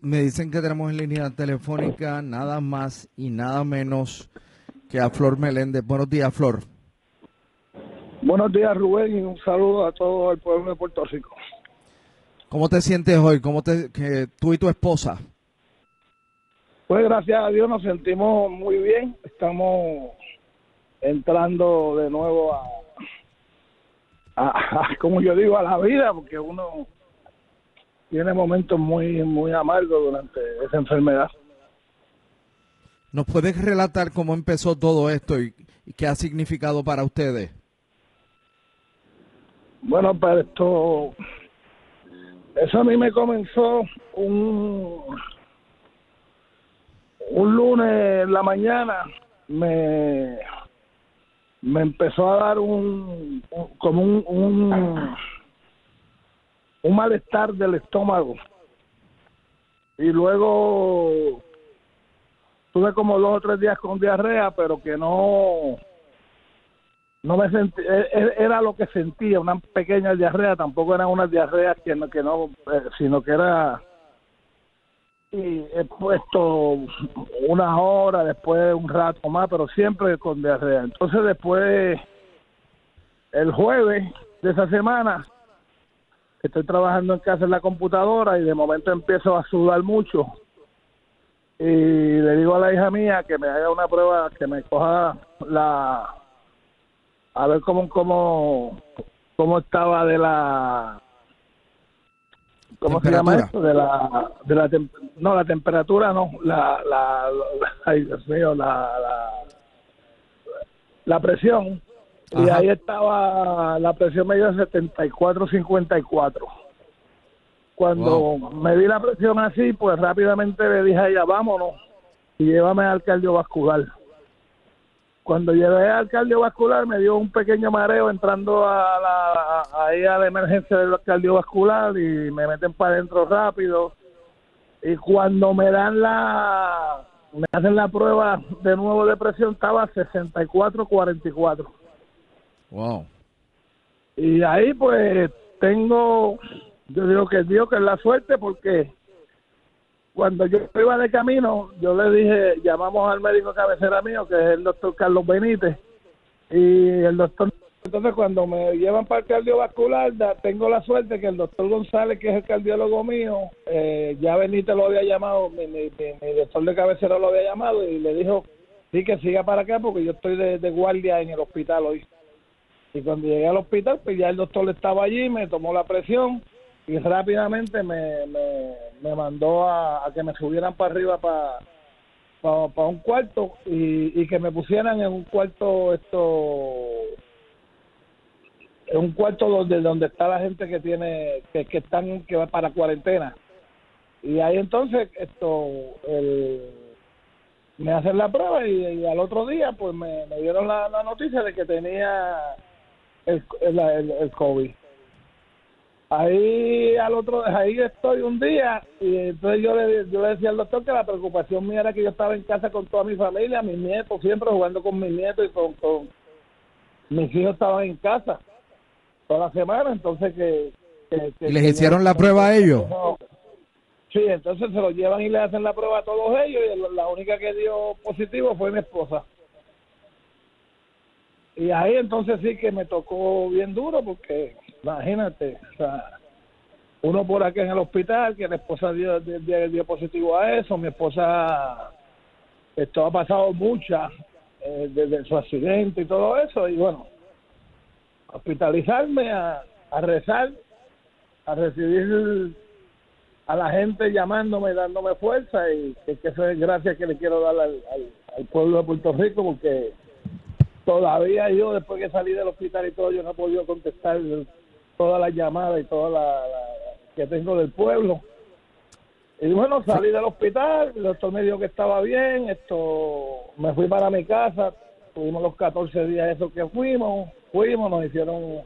Me dicen que tenemos en línea telefónica nada más y nada menos que a Flor Meléndez. Buenos días, Flor. Buenos días, Rubén, y un saludo a todo el pueblo de Puerto Rico. ¿Cómo te sientes hoy? ¿Cómo te, que tú y tu esposa? Pues gracias a Dios nos sentimos muy bien. Estamos entrando de nuevo a, a, a, como yo digo, a la vida, porque uno tiene momentos muy, muy amargos durante esa enfermedad. ¿Nos puedes relatar cómo empezó todo esto y, y qué ha significado para ustedes? Bueno, pues esto, eso a mí me comenzó un, un lunes en la mañana, me, me empezó a dar un, un- como un, un, un malestar del estómago. Y luego tuve como dos o tres días con diarrea, pero que no no me sentí, e- e- era lo que sentía, una pequeña diarrea, tampoco eran unas diarreas que no, que no eh, sino que era y he puesto unas horas, después un rato más, pero siempre con diarrea. Entonces después, el jueves de esa semana, estoy trabajando en casa en la computadora y de momento empiezo a sudar mucho. Y le digo a la hija mía que me haga una prueba, que me coja la... A ver cómo, cómo, cómo estaba de la... ¿Cómo se llama esto? De la, de la tem- no, la temperatura no, la, la, la- ay Dios mío, la, la, la presión. Y ahí estaba, la presión me dio 74-54. Cuando me di la presión así, pues rápidamente le dije a ella, vámonos y llévame al cardiovascular. Cuando llegué al cardiovascular me dio un pequeño mareo entrando a la, a- ahí a la emergencia del cardiovascular y me meten para adentro rápido. Y cuando me dan la, me hacen la prueba de nuevo de presión, estaba 64-44. Wow. Y ahí pues tengo, yo digo que Dios que es la suerte porque cuando yo iba de camino, yo le dije, llamamos al médico cabecera mío, que es el doctor Carlos Benítez, y el doctor, entonces cuando me llevan para el cardiovascular, tengo la suerte que el doctor González, que es el cardiólogo mío, eh, ya Benítez lo había llamado, mi- mi doctor de cabecera lo había llamado y le dijo, sí que siga para acá porque yo estoy de, de guardia en el hospital hoy. Y cuando llegué al hospital, pues ya el doctor estaba allí, me tomó la presión y rápidamente me, me, me mandó a, a que me subieran para arriba para para un cuarto y, y que me pusieran en un cuarto esto en un cuarto donde donde está la gente que tiene que, que están que va para cuarentena. Y ahí entonces esto el, me hacen la prueba y, al otro día pues me, dieron la, noticia de que tenía el, el, el COVID. Ahí al otro ahí estoy un día y entonces yo le, yo le decía al doctor que la preocupación mía era que yo estaba en casa con toda mi familia mis nietos siempre jugando con mis nietos y con, con mis hijos estaban en casa toda la semana entonces que, ¿Y les hicieron la prueba a ellos sí entonces se lo llevan y le hacen la prueba a todos ellos y la única que dio positivo fue mi esposa y ahí entonces sí que me tocó bien duro porque Imagínate, o sea, uno por aquí en el hospital, que la esposa dio, dio, positivo a eso, mi esposa, esto ha pasado mucha eh, desde su accidente y todo eso, y bueno, hospitalizarme, a, rezar, a recibir a la gente llamándome, dándome fuerza, y que, que eso es gracias que le quiero dar al pueblo de Puerto Rico, porque todavía yo, después que salí del hospital y todo, yo no he podido contestar todas las llamadas y todas las que tengo del pueblo. Y bueno, salí del hospital, el doctor me dijo que estaba bien, esto, me fui para mi casa, tuvimos los 14 días esos que fuimos, fuimos, nos hicieron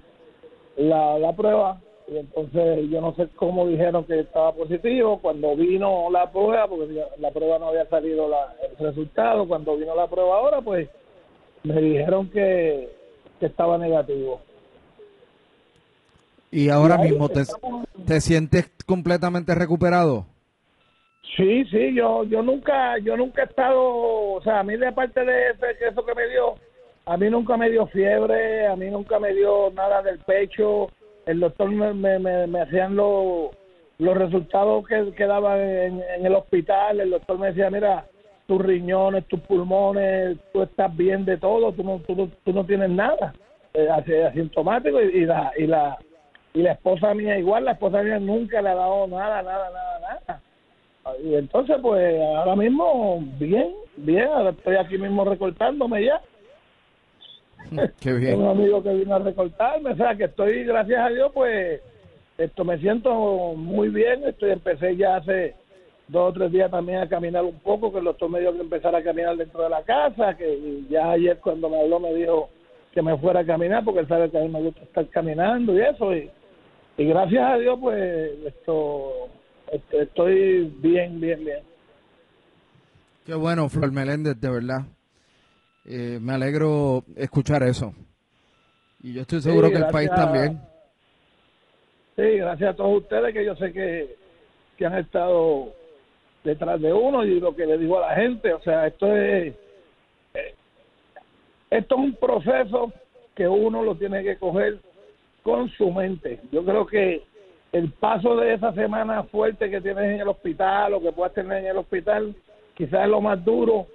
la, la prueba y entonces yo no sé cómo dijeron que estaba positivo, cuando vino la prueba, porque la prueba no había salido el resultado, cuando vino la prueba ahora, pues me dijeron que, que estaba negativo. ¿Y ahora mismo te, te sientes completamente recuperado? Sí, sí, yo yo nunca yo nunca he estado, o sea, a mí de parte de eso que me dio, a mí nunca me dio fiebre, a mí nunca me dio nada del pecho, el doctor me, me, me, hacían los los resultados que, que daban en, el hospital, el doctor me decía, mira, tus riñones, tus pulmones, tú estás bien de todo, tú no, tú, tú no tienes nada, eh, asintomático y, y la... Y la y la esposa mía igual, la esposa mía nunca le ha dado nada, nada, nada, nada. Y entonces, pues ahora mismo, bien, bien, ahora estoy aquí mismo recortándome ya. Qué bien. un amigo que vino a recortarme, o sea, que estoy, gracias a Dios, pues esto me siento muy bien. Estoy, empecé ya hace dos o tres días también a caminar un poco, que doctor me dio que empezar a caminar dentro de la casa, que ya ayer cuando me habló me dijo que me fuera a caminar, porque él sabe que a mí me gusta estar caminando y eso, y y gracias a Dios pues esto este, estoy bien bien bien. Qué bueno Flor Meléndez de verdad. Eh, me alegro escuchar eso. Y yo estoy seguro que el país también. Sí gracias a todos ustedes que yo sé que, que han estado detrás de uno y lo que le digo a la gente o sea esto es eh, esto es un proceso que uno lo tiene que coger con su mente. Yo creo que el paso de esa semana fuerte que tienes en el hospital o que puedas tener en el hospital, quizás es lo más duro.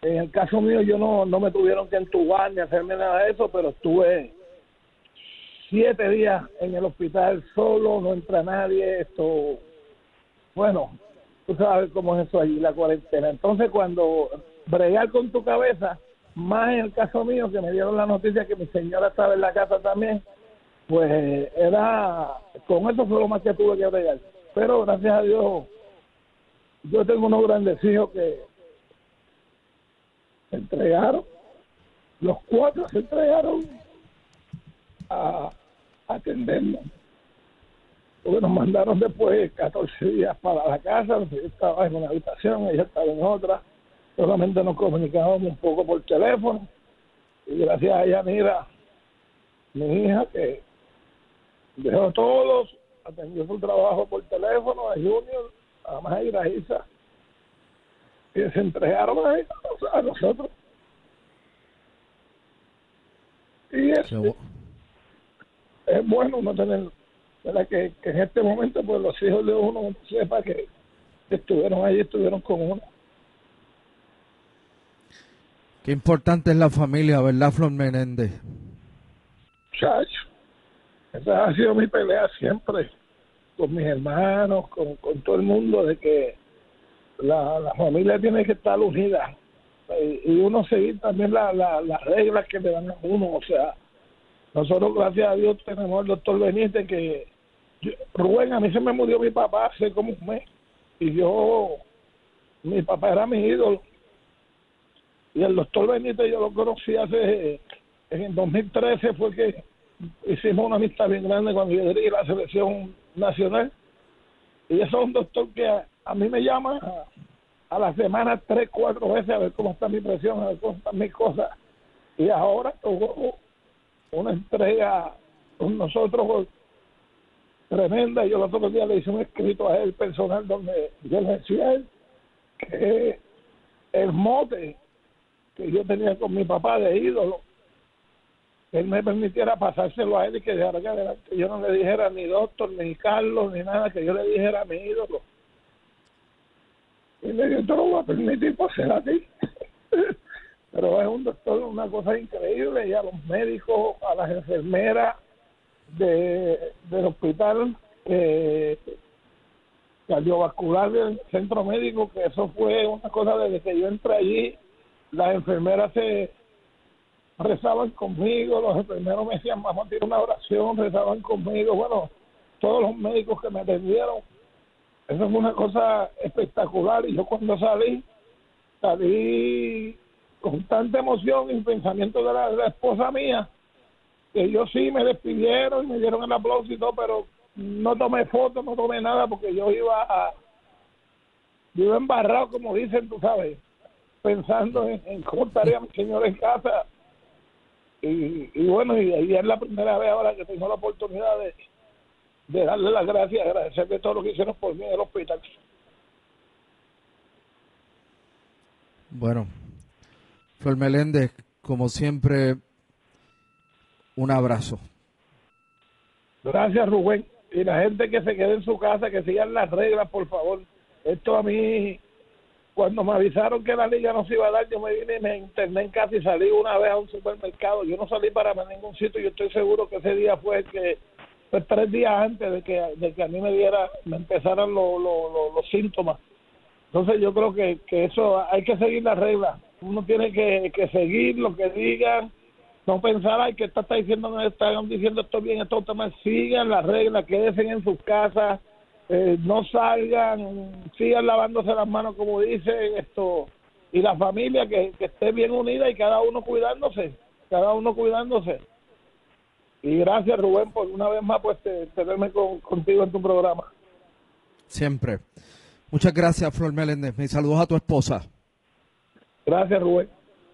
En el caso mío, yo no, no me tuvieron que entubar ni hacerme nada de eso, pero estuve siete días en el hospital solo, no entra nadie, esto, bueno, tú sabes cómo es eso allí, la cuarentena. Entonces, cuando bregar con tu cabeza, más en el caso mío, que me dieron la noticia que mi señora estaba en la casa también, pues era, con eso fue lo más que tuve que bregar. Pero gracias a Dios, yo tengo unos grandes hijos que se entregaron, los cuatro se entregaron a, atendernos. Porque nos mandaron después 14 días para la casa, yo estaba en una habitación, ella estaba en otra, solamente nos comunicábamos un poco por teléfono, y gracias a ella, mira, mi hija que dejó todos, atendió su trabajo por teléfono a Junior, a Mayra, a Isa, y se entregaron a, nosotros. Y es, es bueno no tener, Que, que, en este momento pues los hijos de uno sepa que estuvieron ahí, estuvieron con uno. Qué importante es la familia, ¿verdad, Flor Chacho. Esa ha sido mi pelea siempre. con mis hermanos, con, con todo el mundo, de que la, la familia tiene que estar unida y, y uno seguir también la, la, las reglas que le dan a uno. O sea, nosotros, gracias a Dios, tenemos al doctor Benítez que. Yo- Rubén, a mí se me murió mi papá hace como un mes y yo. Mi papá era mi ídolo. Y el doctor Benítez yo lo conocí hace. En el 2013 fue que hicimos una amistad bien grande cuando yo dirigí la selección nacional. Y eso es un doctor que a, a mí me llama a, a la semana tres, cuatro veces a ver cómo está mi presión, a ver cómo están mis cosas. Y ahora tuvo una entrega con nosotros tremenda. Yo los otros días le hice un escrito a él personal donde yo le decía él que el mote que yo tenía con mi papá de ídolo, él me permitiera pasárselo a él y que dejara que adelante yo no le dijera ni doctor, ni Carlos, ni nada, que yo le dijera a mi ídolo. Y le dije, te lo voy a permitir por ser a ti. Pero es un doctor, una cosa increíble, y a los médicos, a las enfermeras de, del hospital eh, cardiovascular del centro médico, que eso fue una cosa desde que yo entré allí, las enfermeras se rezaban conmigo, los enfermeros me decían, vamos a tirar una oración, rezaban conmigo, bueno, todos los médicos que me atendieron, eso fue una cosa espectacular. Y yo cuando salí, salí con tanta emoción y pensamiento de la, esposa mía, ellos sí me despidieron y me dieron el aplauso y todo, pero no tomé fotos, no tomé nada porque yo iba a, yo iba embarrado, como dicen, tú sabes, pensando en, cómo estaría mi señor en casa. Y, y bueno, y, y es la primera vez ahora que tengo la oportunidad de, de darle las gracias, agradecerle todo lo que hicieron por mí en el hospital. Bueno, Flor Meléndez, como siempre, un abrazo. Gracias, Rubén. Y la gente que se quede en su casa, que sigan las reglas, por favor. Esto a mí, cuando me avisaron que la liga no se iba a dar, yo me vine y me interné en casa y salí una vez a un supermercado. Yo no salí para ningún sitio. Yo estoy seguro que ese día fue el que, pues tres días antes de que, de que a mí me diera, me empezaran los- los- los síntomas. Entonces yo creo que, que eso hay que seguir las reglas. Uno tiene que, que seguir lo que digan, no pensar, ay, que esta está diciendo, no están diciendo esto bien, esto está mal. Sigan las reglas, quédense en sus casas, eh, no salgan, sigan lavándose las manos como dicen esto. Y la familia que, que esté bien unida y cada uno cuidándose, cada uno cuidándose. Y gracias Rubén por una vez más pues te- tenerme con- contigo en tu programa. Siempre. Muchas gracias, Flor Meléndez. Mis saludos a tu esposa. Gracias Rubén.